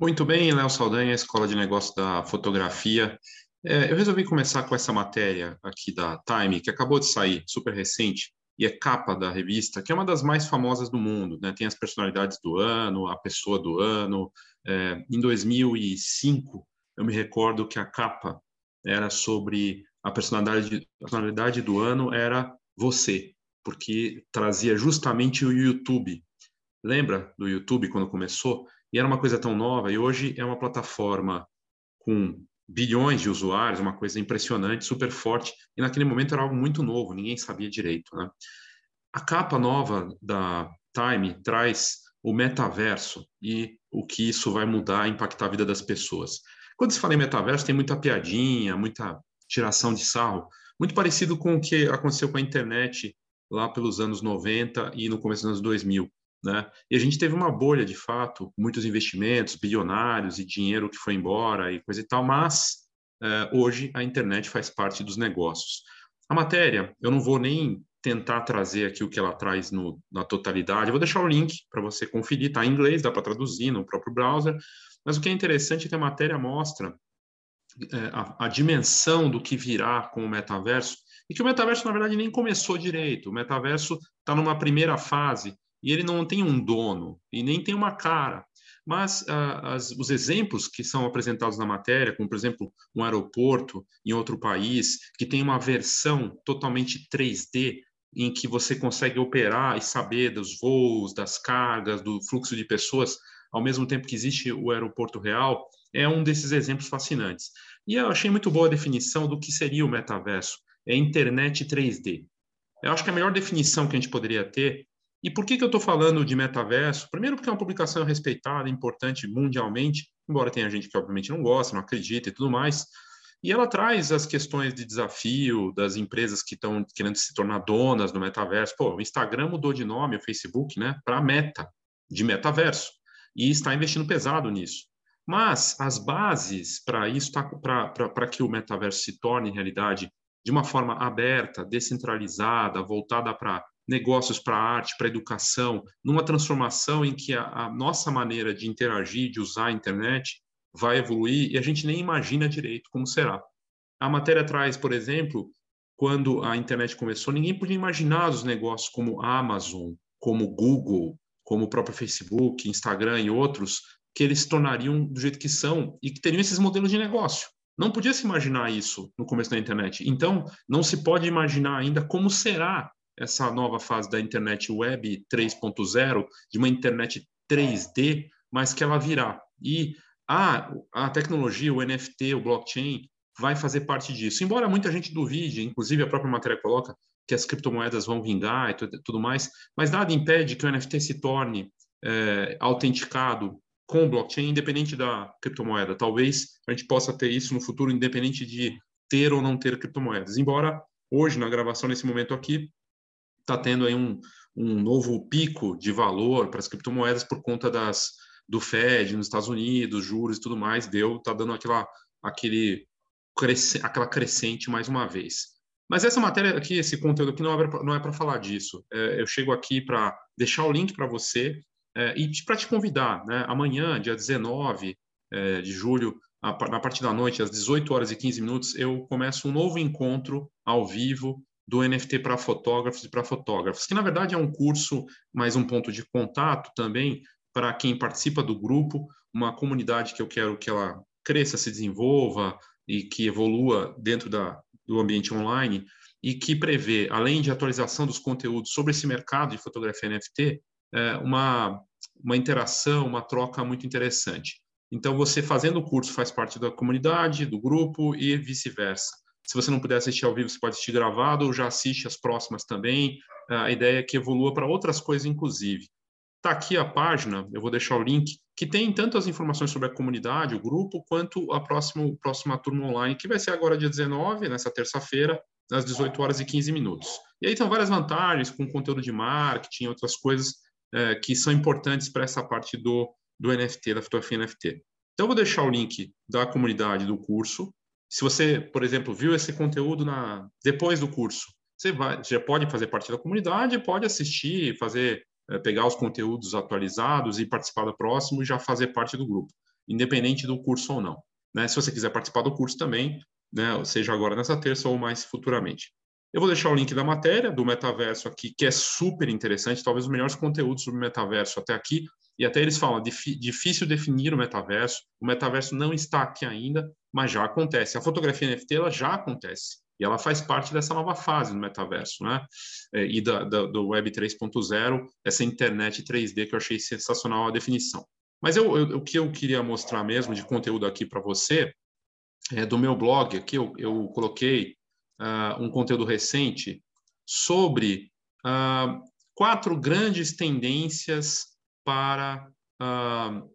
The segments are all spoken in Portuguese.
Muito bem, Léo Saldanha, Escola de Negócios da Fotografia. É, eu resolvi começar com essa matéria aqui da Time, que acabou de sair, super recente, e é capa da revista, que é uma das mais famosas do mundo. Né? Tem as personalidades do ano, a pessoa do ano. É, em 2005, eu me recordo que a capa era sobre a personalidade, a personalidade do ano era você, porque trazia justamente o YouTube. Lembra do YouTube quando começou? E era uma coisa tão nova, e hoje é uma plataforma com bilhões de usuários, uma coisa impressionante, super forte, e naquele momento era algo muito novo, ninguém sabia direito. Né? A capa nova da Time traz o metaverso e o que isso vai mudar, impactar a vida das pessoas. Quando se fala em metaverso, tem muita piadinha, muita tiração de sarro, muito parecido com o que aconteceu com a internet lá pelos anos 90 e no começo dos anos 2000. Né? E a gente teve uma bolha, de fato, muitos investimentos, bilionários e dinheiro que foi embora e coisa e tal, mas uh, hoje a internet faz parte dos negócios. A matéria, eu não vou nem tentar trazer aqui o que ela traz no, na totalidade, eu vou deixar o link para você conferir, está em inglês, dá para traduzir no próprio browser, mas o que é interessante é que a matéria mostra é, a, a dimensão do que virá com o metaverso, e que o metaverso, na verdade, nem começou direito. O metaverso está numa primeira fase, e ele não tem um dono e nem tem uma cara. Mas ah, as, os exemplos que são apresentados na matéria, como por exemplo um aeroporto em outro país, que tem uma versão totalmente 3D, em que você consegue operar e saber dos voos, das cargas, do fluxo de pessoas, ao mesmo tempo que existe o aeroporto real, é um desses exemplos fascinantes. E eu achei muito boa a definição do que seria o metaverso. É internet 3D. Eu acho que a melhor definição que a gente poderia ter e por que, que eu estou falando de metaverso? Primeiro, porque é uma publicação respeitada, importante mundialmente, embora tenha gente que obviamente não gosta, não acredita e tudo mais. E ela traz as questões de desafio das empresas que estão querendo se tornar donas do metaverso. Pô, o Instagram mudou de nome, o Facebook, né, para Meta, de metaverso, e está investindo pesado nisso. Mas as bases para isso, tá, para que o metaverso se torne realidade de uma forma aberta, descentralizada, voltada para negócios para arte, para educação, numa transformação em que a, a, nossa maneira de interagir, de usar a internet, vai evoluir e a gente nem imagina direito como será. A matéria traz, por exemplo, quando a internet começou, ninguém podia imaginar os negócios como Amazon, como Google, como o próprio Facebook, Instagram e outros, que eles se tornariam do jeito que são e que teriam esses modelos de negócio. Não podia se imaginar isso no começo da internet. Então, não se pode imaginar ainda como será essa nova fase da internet web 3.0, de uma internet 3D, mas que ela virá. E a, a tecnologia, o NFT, o blockchain, vai fazer parte disso. Embora muita gente duvide, inclusive a própria matéria coloca que as criptomoedas vão vingar e tudo, mais, mas nada impede que o NFT se torne é, autenticado com o blockchain, independente da criptomoeda. Talvez a gente possa ter isso no futuro, independente de ter ou não ter criptomoedas. Embora hoje, na gravação, nesse momento aqui, está tendo aí um, um novo pico de valor para as criptomoedas por conta das do Fed nos Estados Unidos, juros e tudo mais, deu, está dando aquela, aquele, cresce, aquela crescente mais uma vez. Mas essa matéria aqui, esse conteúdo aqui não é, não é para falar disso. É, eu chego aqui para deixar o link para você é, e para te convidar, né? Amanhã, dia 19 é, de julho, a, na parte da noite, às 18 horas e 15 minutos, eu começo um novo encontro ao vivo do NFT para fotógrafos e para fotógrafos, que na verdade é um curso, mais um ponto de contato também para quem participa do grupo, uma comunidade que eu quero que ela cresça, se desenvolva e que evolua dentro da, do ambiente online e que prevê, além de atualização dos conteúdos sobre esse mercado de fotografia NFT, é, uma, uma interação, uma troca muito interessante. Então, você fazendo o curso faz parte da comunidade, do grupo e vice-versa. Se você não puder assistir ao vivo, você pode assistir gravado ou já assiste as próximas também. A ideia é que evolua para outras coisas, inclusive. Está aqui a página, eu vou deixar o link, que tem tanto as informações sobre a comunidade, o grupo, quanto a próxima, próxima turma online, que vai ser agora dia 19, nessa terça-feira, às 18 horas e 15 minutos. E aí tem várias vantagens, com conteúdo de marketing, outras coisas é, que são importantes para essa parte do, do NFT, da fotografia NFT. Então, eu vou deixar o link da comunidade do curso, se você, por exemplo, viu esse conteúdo na, depois do curso, você vai, já pode fazer parte da comunidade, pode assistir, fazer, é, pegar os conteúdos atualizados e participar do próximo e já fazer parte do grupo. independente do curso ou não. Né? Se você quiser participar do curso também, né, seja agora nessa terça ou mais futuramente. Eu vou deixar o link da matéria do metaverso aqui, que é super interessante, talvez os melhores conteúdos sobre metaverso até aqui, e até eles falam, difícil definir o metaverso, o metaverso não está aqui ainda, mas já acontece. A fotografia NFT ela já acontece, e ela faz parte dessa nova fase do metaverso, né? É, e da, da, do Web 3.0, essa internet 3D que eu achei sensacional a definição. Mas eu, eu, o que eu queria mostrar mesmo de conteúdo aqui para você, é do meu blog, aqui eu, eu coloquei uh, um conteúdo recente sobre uh, quatro grandes tendências para uh,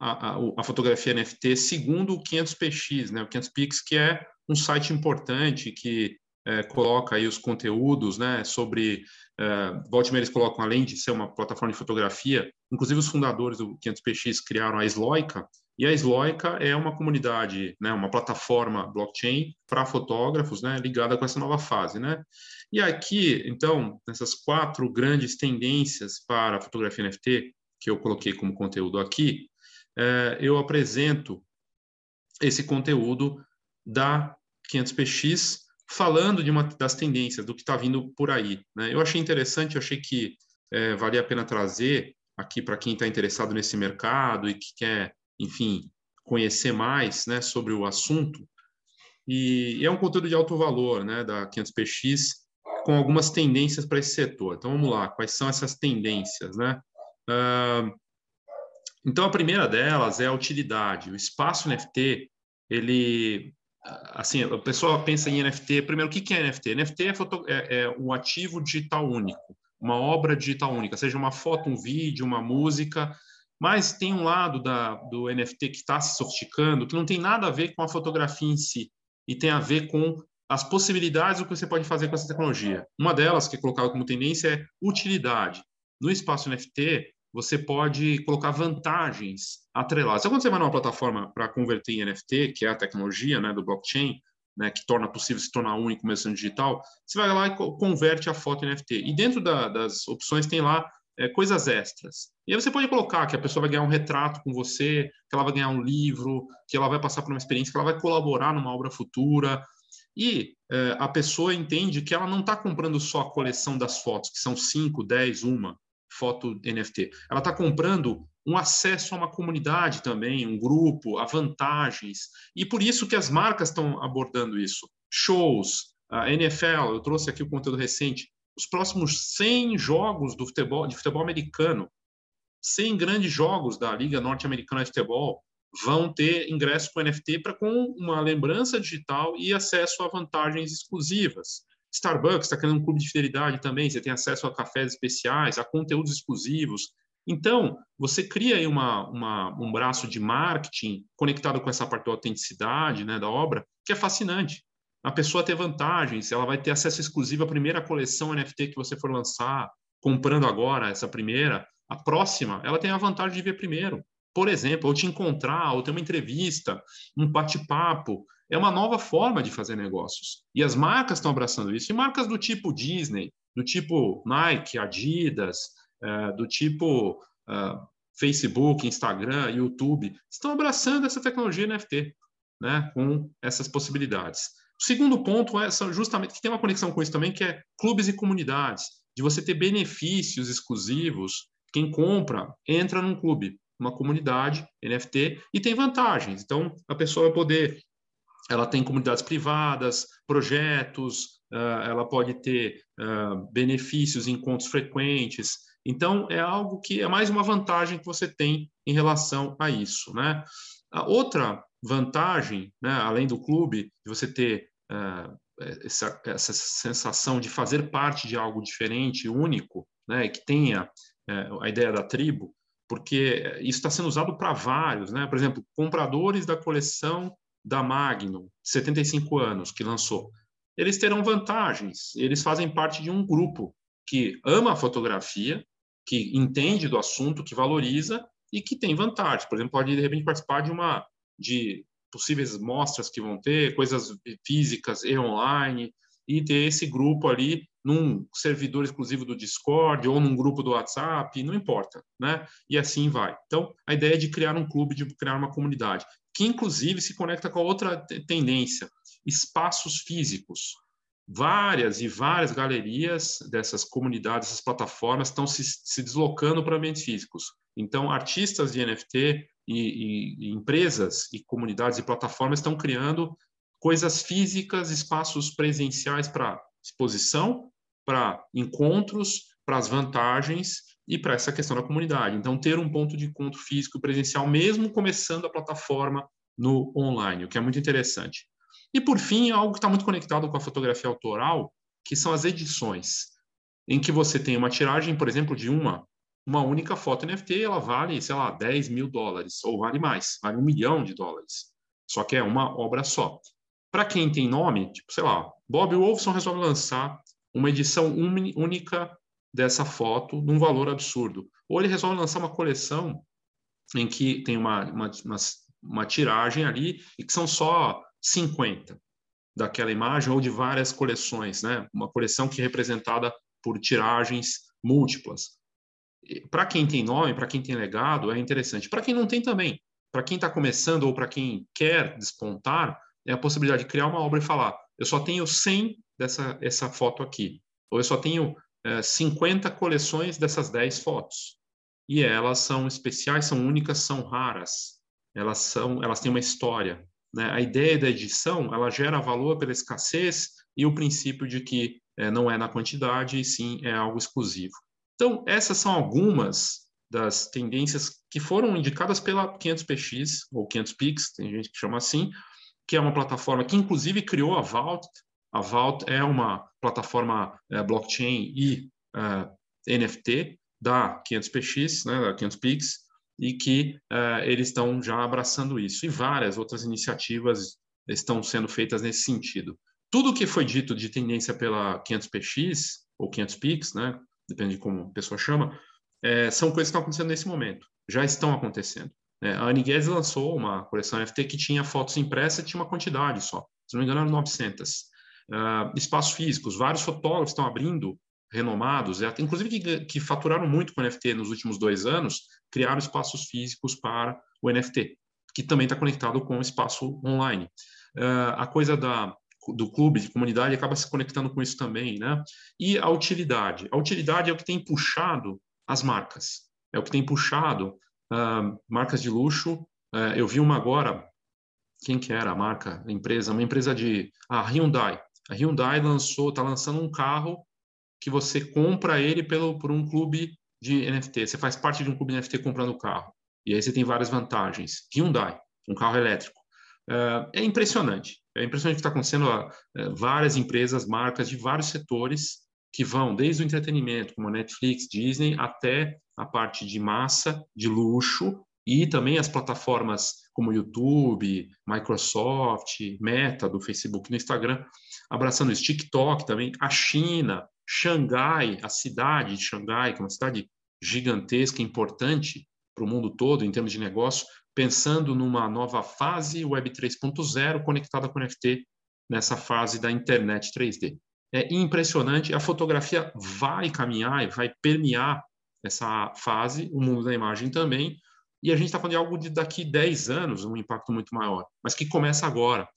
a, a, a, fotografia NFT segundo o 500px, né? O 500px que é um site importante que é, coloca aí os conteúdos, né, sobre, é, volte eles colocam, além de ser uma plataforma de fotografia, inclusive os fundadores do 500px criaram a Sloica, e a Sloica é uma comunidade, né, uma plataforma blockchain para fotógrafos, né, ligada com essa nova fase, né? E aqui, então, nessas quatro grandes tendências para a fotografia NFT que eu coloquei como conteúdo aqui, é, eu apresento esse conteúdo da 500px falando de uma das tendências do que está vindo por aí. Né? Eu achei interessante, eu achei que é, valia a pena trazer aqui para quem está interessado nesse mercado e que quer enfim, conhecer mais né, sobre o assunto. E, e é um conteúdo de alto valor né, da 500px, com algumas tendências para esse setor. Então, vamos lá, quais são essas tendências? Né? Uh, então, a primeira delas é a utilidade. O espaço NFT, ele assim, a pessoa pensa em NFT. Primeiro, o que é NFT? NFT é, foto, é, é, um ativo digital único, uma obra digital única, seja uma foto, um vídeo, uma música, mas tem um lado da, do NFT que está se sofisticando que não tem nada a ver com a fotografia em si, e tem a ver com as possibilidades do que você pode fazer com essa tecnologia. Uma delas, que é colocada como tendência, é utilidade. No espaço NFT, você pode colocar vantagens atreladas. Então, quando você vai numa plataforma para converter em NFT, que é a tecnologia né, do blockchain, né, que torna possível se tornar único sendo digital, você vai lá e converte a foto em NFT. E dentro da, das opções tem lá é, coisas extras. E aí você pode colocar que a pessoa vai ganhar um retrato com você, que ela vai ganhar um livro, que ela vai passar por uma experiência, que ela vai colaborar numa obra futura. E é, a pessoa entende que ela não está comprando só a coleção das fotos, que são 5, 10, uma foto NFT. Ela está comprando um acesso a uma comunidade também, um grupo, a vantagens. E por isso que as marcas estão abordando isso. Shows, a NFL, eu trouxe aqui o conteúdo recente, os próximos 100 jogos do futebol, de futebol americano, 100 grandes jogos da Liga Norte-Americana de Futebol vão ter ingresso com NFT para com uma lembrança digital e acesso a vantagens exclusivas. Starbucks está criando um clube de fidelidade também, você tem acesso a cafés especiais, a conteúdos exclusivos. Então, você cria aí uma, uma, um braço de marketing conectado com essa parte da autenticidade né, da obra, que é fascinante a pessoa ter vantagens, ela vai ter acesso exclusivo à primeira coleção NFT que você for lançar, comprando agora essa primeira, a próxima, ela tem a vantagem de ver primeiro. Por exemplo, ou te encontrar, ou ter uma entrevista, um bate-papo. É uma nova forma de fazer negócios. E as marcas estão abraçando isso. E marcas do tipo Disney, do tipo Nike, Adidas, é, do tipo uh, Facebook, Instagram, YouTube, estão abraçando essa tecnologia NFT, né, com essas possibilidades. O segundo ponto é justamente que tem uma conexão com isso também, que é clubes e comunidades, de você ter benefícios exclusivos. Quem compra entra num clube, uma comunidade NFT e tem vantagens. Então a pessoa vai poder, ela tem comunidades privadas, projetos, ela pode ter benefícios, encontros frequentes. Então é algo que é mais uma vantagem que você tem em relação a isso, né? A outra vantagem, né, além do clube, de você ter uh, essa, essa, sensação de fazer parte de algo diferente, único, né, que tenha uh, a ideia da tribo, porque isso está sendo usado para vários, né? Por exemplo, compradores da coleção da Magnum, 75 anos, que lançou, eles terão vantagens. Eles fazem parte de um grupo que ama a fotografia, que entende do assunto, que valoriza e que tem vantagens. Por exemplo, pode de repente participar de uma de possíveis mostras que vão ter, coisas físicas e online, e ter esse grupo ali num servidor exclusivo do Discord ou num grupo do WhatsApp, não importa, né? E assim vai. Então, a ideia é de criar um clube, de criar uma comunidade, que inclusive se conecta com a outra tendência, espaços físicos. Várias e várias galerias dessas comunidades, essas plataformas estão se, se deslocando para ambientes físicos. Então, artistas de NFT e, e, e empresas e comunidades e plataformas estão criando coisas físicas, espaços presenciais para exposição, para encontros, para as vantagens e para essa questão da comunidade. Então, ter um ponto de encontro físico presencial, mesmo começando a plataforma no online, o que é muito interessante. E, por fim, algo que está muito conectado com a fotografia autoral, que são as edições, em que você tem uma tiragem, por exemplo, de uma, uma única foto NFT, ela vale, sei lá, 10 mil dólares, ou vale mais, vale um milhão de dólares. Só que é uma obra só. Para quem tem nome, tipo, sei lá, Bob Wolfson resolve lançar uma edição única dessa foto num valor absurdo. Ou ele resolve lançar uma coleção em que tem uma, uma, uma, uma tiragem ali e que são só 50 daquela imagem ou de várias coleções, né? Uma coleção que é representada por tiragens múltiplas. Para quem tem nome, para quem tem legado, é interessante. Para quem não tem também, para quem está começando ou para quem quer despontar, é a possibilidade de criar uma obra e falar: eu só tenho 100 dessa essa foto aqui, ou eu só tenho é, 50 coleções dessas 10 fotos. E elas são especiais, são únicas, são raras. Elas são, elas têm uma história. Né? A ideia da edição, ela gera valor pela escassez e o princípio de que é, não é na quantidade, e sim é algo exclusivo. Então, essas são algumas das tendências que foram indicadas pela 500px ou 500pix, tem gente que chama assim, que é uma plataforma que inclusive criou a Vault. A Vault é uma plataforma é, blockchain e é, NFT da 500px, né, da 500pix, e que é, eles estão já abraçando isso. E várias outras iniciativas estão sendo feitas nesse sentido. Tudo que foi dito de tendência pela 500px ou 500pix, né, depende de como a pessoa chama, é, são coisas que estão acontecendo nesse momento, já estão acontecendo. É, a Annie Guedes lançou uma coleção NFT que tinha fotos impressas e tinha uma quantidade só. Se não me engano, eram 900. Uh, ah, espaços físicos, vários fotógrafos estão abrindo, renomados, inclusive que, faturaram muito com NFT nos últimos dois anos, criaram espaços físicos para o NFT, que também está conectado com o espaço online. Uh, a coisa da, do clube, de comunidade, acaba se conectando com isso também, né? E a utilidade. A utilidade é o que tem puxado as marcas, é o que tem puxado uh, marcas de luxo. Uh, eu vi uma agora, quem que era a marca, a empresa? Uma empresa de... A Hyundai. A Hyundai lançou, está lançando um carro que você compra ele pelo, por um clube de NFT. Você faz parte de um clube de NFT comprando o carro. E aí você tem várias vantagens. Hyundai, um carro elétrico. Uh, é impressionante. É impressionante o que está acontecendo. Uh, várias empresas, marcas de vários setores que vão desde o entretenimento, como Netflix, Disney, até a parte de massa, de luxo, e também as plataformas como YouTube, Microsoft, Meta, do Facebook no Instagram, abraçando isso. TikTok também, a China, Xangai, a cidade de Xangai, que é uma cidade gigantesca, importante para o mundo todo em termos de negócio, pensando numa nova fase Web 3.0 conectada com NFT nessa fase da internet 3D é impressionante. A fotografia vai caminhar e vai permear essa fase, o mundo da imagem também. E a gente está falando de algo de daqui 10 anos, um impacto muito maior, mas que começa agora.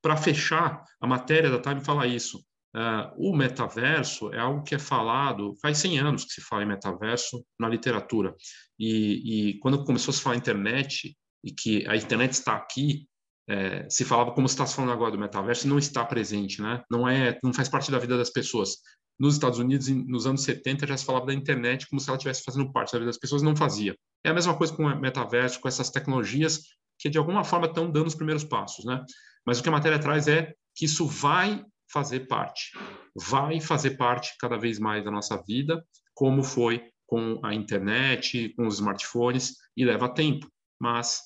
Para fechar, a matéria da Time fala isso. Uh, o metaverso é algo que é falado, faz 100 anos que se fala em metaverso na literatura. E, e quando começou a se falar internet, e que a internet está aqui, é, se falava como está se falando agora do metaverso e não está presente, né? Não é, não faz parte da vida das pessoas. Nos Estados Unidos, nos anos 70, já se falava da internet como se ela estivesse fazendo parte da vida das pessoas, não fazia. É a mesma coisa com o metaverso, com essas tecnologias que de alguma forma estão dando os primeiros passos, né? Mas o que a matéria traz é que isso vai fazer parte, vai fazer parte cada vez mais da nossa vida, como foi com a internet, com os smartphones, e leva tempo, mas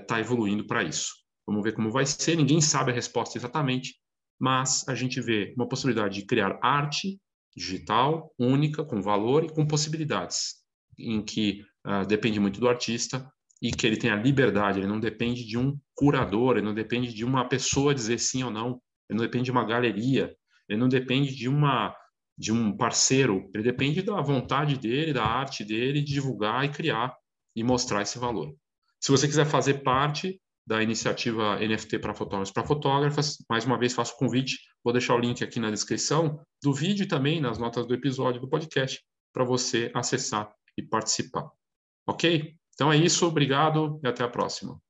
está é, evoluindo para isso. Vamos ver como vai ser. Ninguém sabe a resposta exatamente, mas a gente vê uma possibilidade de criar arte digital única, com valor e com possibilidades, em que uh, depende muito do artista e que ele tem a liberdade, ele não depende de um curador, ele não depende de uma pessoa dizer sim ou não, ele não depende de uma galeria, ele não depende de uma de um parceiro, ele depende da vontade dele, da arte dele, de divulgar e criar e mostrar esse valor. Se você quiser fazer parte da iniciativa NFT para fotógrafos para fotógrafas, mais uma vez faço o convite, vou deixar o link aqui na descrição do vídeo e também nas notas do episódio do podcast para você acessar e participar. Ok? Então é isso, obrigado e até a próxima.